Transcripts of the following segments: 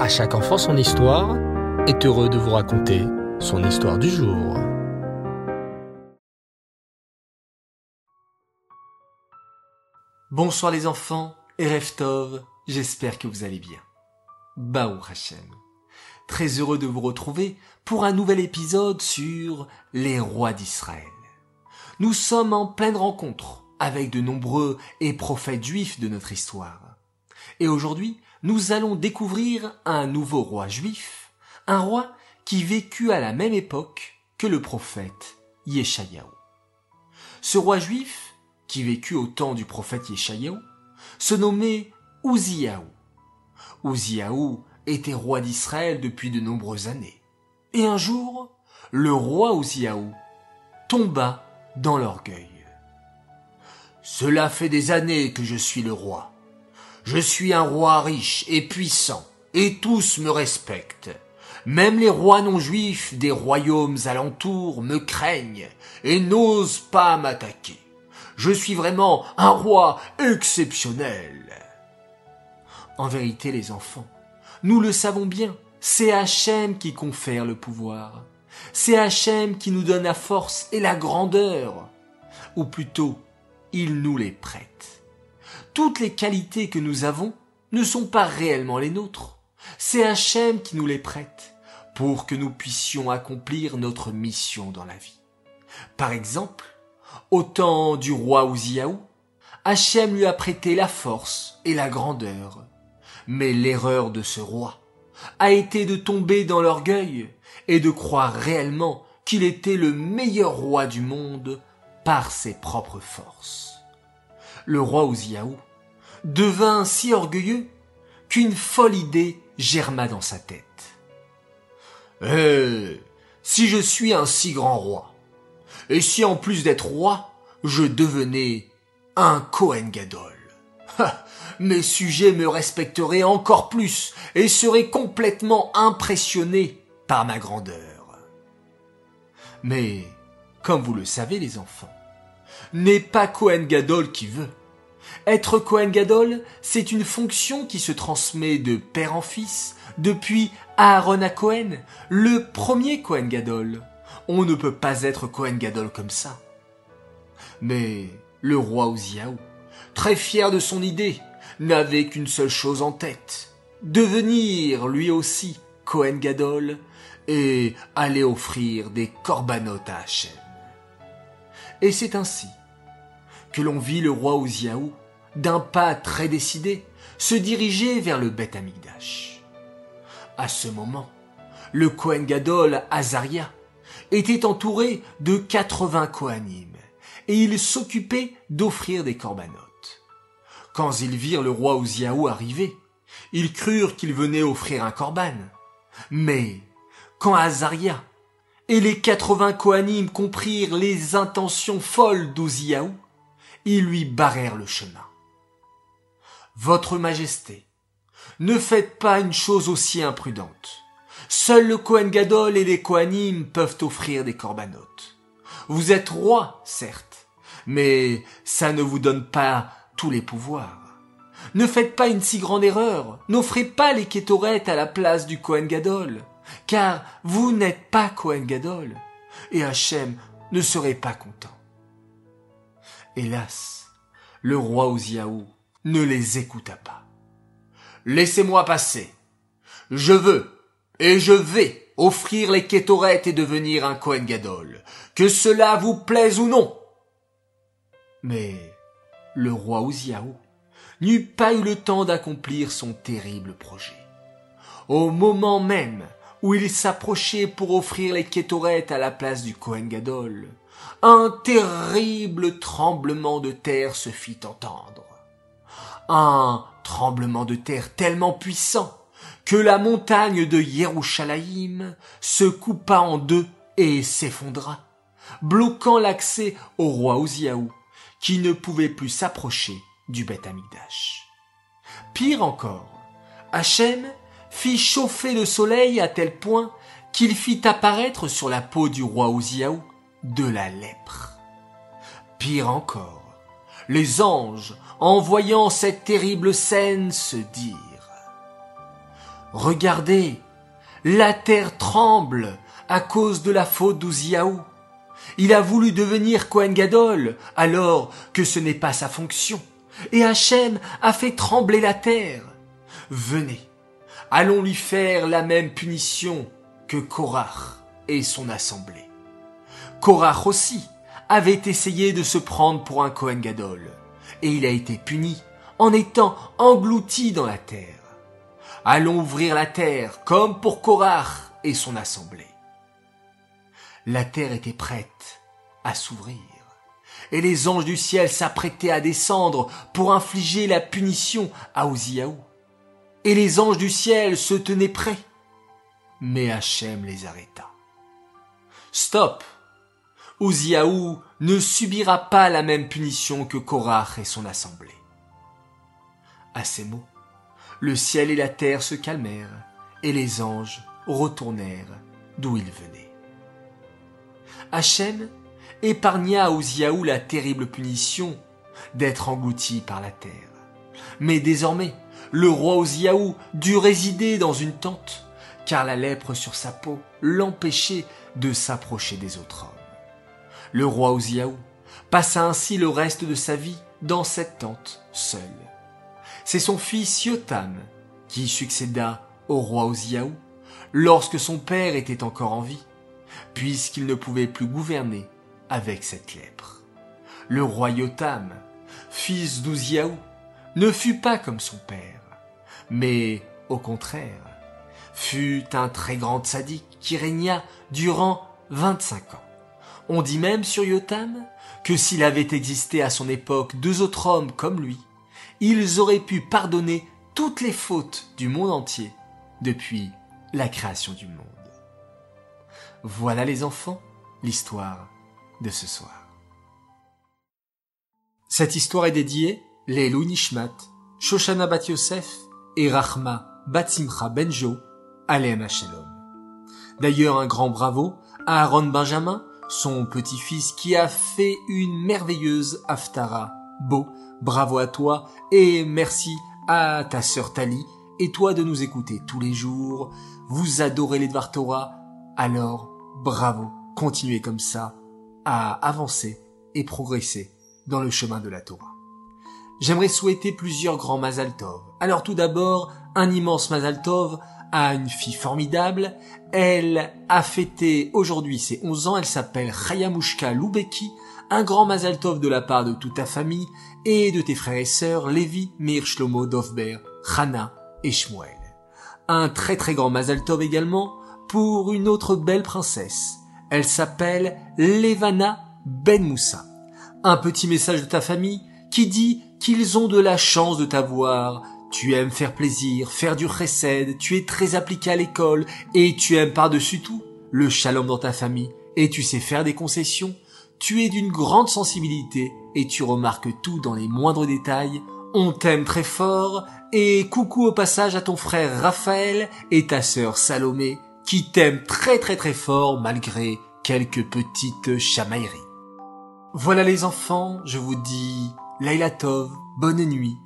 À chaque enfant son histoire est heureux de vous raconter son histoire du jour. Bonsoir les enfants et j'espère que vous allez bien. Baou Hachem. Très heureux de vous retrouver pour un nouvel épisode sur les rois d'Israël. Nous sommes en pleine rencontre avec de nombreux et prophètes juifs de notre histoire. Et aujourd'hui, nous allons découvrir un nouveau roi juif, un roi qui vécut à la même époque que le prophète Yeshayahu. Ce roi juif, qui vécut au temps du prophète Yeshayahu, se nommait Uziyahu. Uziyahu était roi d'Israël depuis de nombreuses années. Et un jour, le roi Uziyahu tomba dans l'orgueil. Cela fait des années que je suis le roi. Je suis un roi riche et puissant, et tous me respectent. Même les rois non juifs des royaumes alentours me craignent et n'osent pas m'attaquer. Je suis vraiment un roi exceptionnel. En vérité, les enfants, nous le savons bien, c'est Hachem qui confère le pouvoir. C'est Hachem qui nous donne la force et la grandeur. Ou plutôt, il nous les prête toutes les qualités que nous avons ne sont pas réellement les nôtres. C'est Hachem qui nous les prête pour que nous puissions accomplir notre mission dans la vie. Par exemple, au temps du roi Ouziaou, Hachem lui a prêté la force et la grandeur. Mais l'erreur de ce roi a été de tomber dans l'orgueil et de croire réellement qu'il était le meilleur roi du monde par ses propres forces le roi Ouziaou, devint si orgueilleux qu'une folle idée germa dans sa tête. Eh, si je suis un si grand roi, et si en plus d'être roi, je devenais un Kohen Gadol, mes sujets me respecteraient encore plus et seraient complètement impressionnés par ma grandeur. Mais, comme vous le savez les enfants, n'est pas Kohen Gadol qui veut. Être Kohen Gadol, c'est une fonction qui se transmet de père en fils, depuis Aaron à Cohen, le premier Kohen Gadol. On ne peut pas être Kohen Gadol comme ça. Mais le roi Uziaou, très fier de son idée, n'avait qu'une seule chose en tête. Devenir, lui aussi, Kohen Gadol et aller offrir des corbanotes à Hachem. Et c'est ainsi l'on vit le roi Uziaou, d'un pas très décidé, se diriger vers le Beth Amikdash. À ce moment, le Kohen Gadol Azaria était entouré de 80 Kohanim et il s'occupait d'offrir des corbanotes. Quand ils virent le roi Uziaou arriver, ils crurent qu'il venait offrir un corban. Mais quand Azaria et les 80 Kohanim comprirent les intentions folles d'Uziaou, ils lui barrèrent le chemin. Votre Majesté, ne faites pas une chose aussi imprudente. Seul le Kohen Gadol et les Kohanim peuvent offrir des corbanotes. Vous êtes roi, certes, mais ça ne vous donne pas tous les pouvoirs. Ne faites pas une si grande erreur. N'offrez pas les kétorettes à la place du Kohen Gadol, car vous n'êtes pas Kohen Gadol, et Hachem ne serait pas content. Hélas, le roi Uziaou ne les écouta pas. Laissez-moi passer. Je veux et je vais offrir les kétorettes et devenir un Kohen Gadol, que cela vous plaise ou non. Mais le roi Uziaou n'eut pas eu le temps d'accomplir son terrible projet. Au moment même où il s'approchait pour offrir les kétorettes à la place du Kohen Gadol, un terrible tremblement de terre se fit entendre. Un tremblement de terre tellement puissant que la montagne de Yerushalayim se coupa en deux et s'effondra, bloquant l'accès au roi Uziaou, qui ne pouvait plus s'approcher du Beth Amikdash. Pire encore, Hachem fit chauffer le soleil à tel point qu'il fit apparaître sur la peau du roi Uziaou de la lèpre. Pire encore, les anges, en voyant cette terrible scène, se dirent Regardez, la terre tremble à cause de la faute d'Ouziaou. Il a voulu devenir Kohen Gadol alors que ce n'est pas sa fonction. Et Hachem a fait trembler la terre. Venez, allons lui faire la même punition que Korach et son assemblée. Korach aussi avait essayé de se prendre pour un Kohen Gadol, et il a été puni en étant englouti dans la terre. Allons ouvrir la terre comme pour Korach et son assemblée. La terre était prête à s'ouvrir, et les anges du ciel s'apprêtaient à descendre pour infliger la punition à Oziaou. Et les anges du ciel se tenaient prêts. Mais Hachem les arrêta. Stop! Ouziaou ne subira pas la même punition que Korach et son assemblée. À ces mots, le ciel et la terre se calmèrent, et les anges retournèrent d'où ils venaient. Hachem épargna à Ouziaou la terrible punition d'être englouti par la terre. Mais désormais, le roi Ouziaou dut résider dans une tente, car la lèpre sur sa peau l'empêchait de s'approcher des autres hommes. Le roi Ouziaou passa ainsi le reste de sa vie dans cette tente, seul. C'est son fils Yotam qui succéda au roi Ouziaou lorsque son père était encore en vie, puisqu'il ne pouvait plus gouverner avec cette lèpre. Le roi Yotam, fils d'Ouziaou, ne fut pas comme son père, mais au contraire, fut un très grand sadique qui régna durant 25 ans. On dit même sur Yotam que s'il avait existé à son époque deux autres hommes comme lui, ils auraient pu pardonner toutes les fautes du monde entier depuis la création du monde. Voilà les enfants, l'histoire de ce soir. Cette histoire est dédiée Lelou Nishmat, Shoshana Bat Yosef et Rachma Bat Simcha Benjo, Alem Shalom. D'ailleurs, un grand bravo à Aaron Benjamin, son petit-fils qui a fait une merveilleuse Haftara. Beau, bravo à toi et merci à ta sœur Tali et toi de nous écouter tous les jours. Vous adorez les Dvar Torah, alors bravo, continuez comme ça à avancer et progresser dans le chemin de la Torah. J'aimerais souhaiter plusieurs grands Mazal Tov. Alors tout d'abord, un immense Mazal Tov à une fille formidable. Elle a fêté aujourd'hui ses 11 ans. Elle s'appelle Chayamushka Loubeki. Un grand Mazal Tov de la part de toute ta famille et de tes frères et sœurs Lévi, Mir, Shlomo, Dovber, Hana et Shmuel. Un très très grand Mazal Tov également pour une autre belle princesse. Elle s'appelle Levana Ben Moussa. Un petit message de ta famille qui dit qu'ils ont de la chance de t'avoir tu aimes faire plaisir, faire du chesed, tu es très appliqué à l'école, et tu aimes par-dessus tout le shalom dans ta famille, et tu sais faire des concessions, tu es d'une grande sensibilité, et tu remarques tout dans les moindres détails, on t'aime très fort, et coucou au passage à ton frère Raphaël et ta sœur Salomé, qui t'aiment très très très fort malgré quelques petites chamailleries. Voilà les enfants, je vous dis Laila Tov, bonne nuit,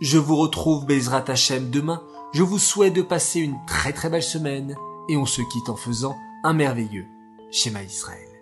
je vous retrouve Bezrat Hashem demain. Je vous souhaite de passer une très très belle semaine et on se quitte en faisant un merveilleux schéma Israël.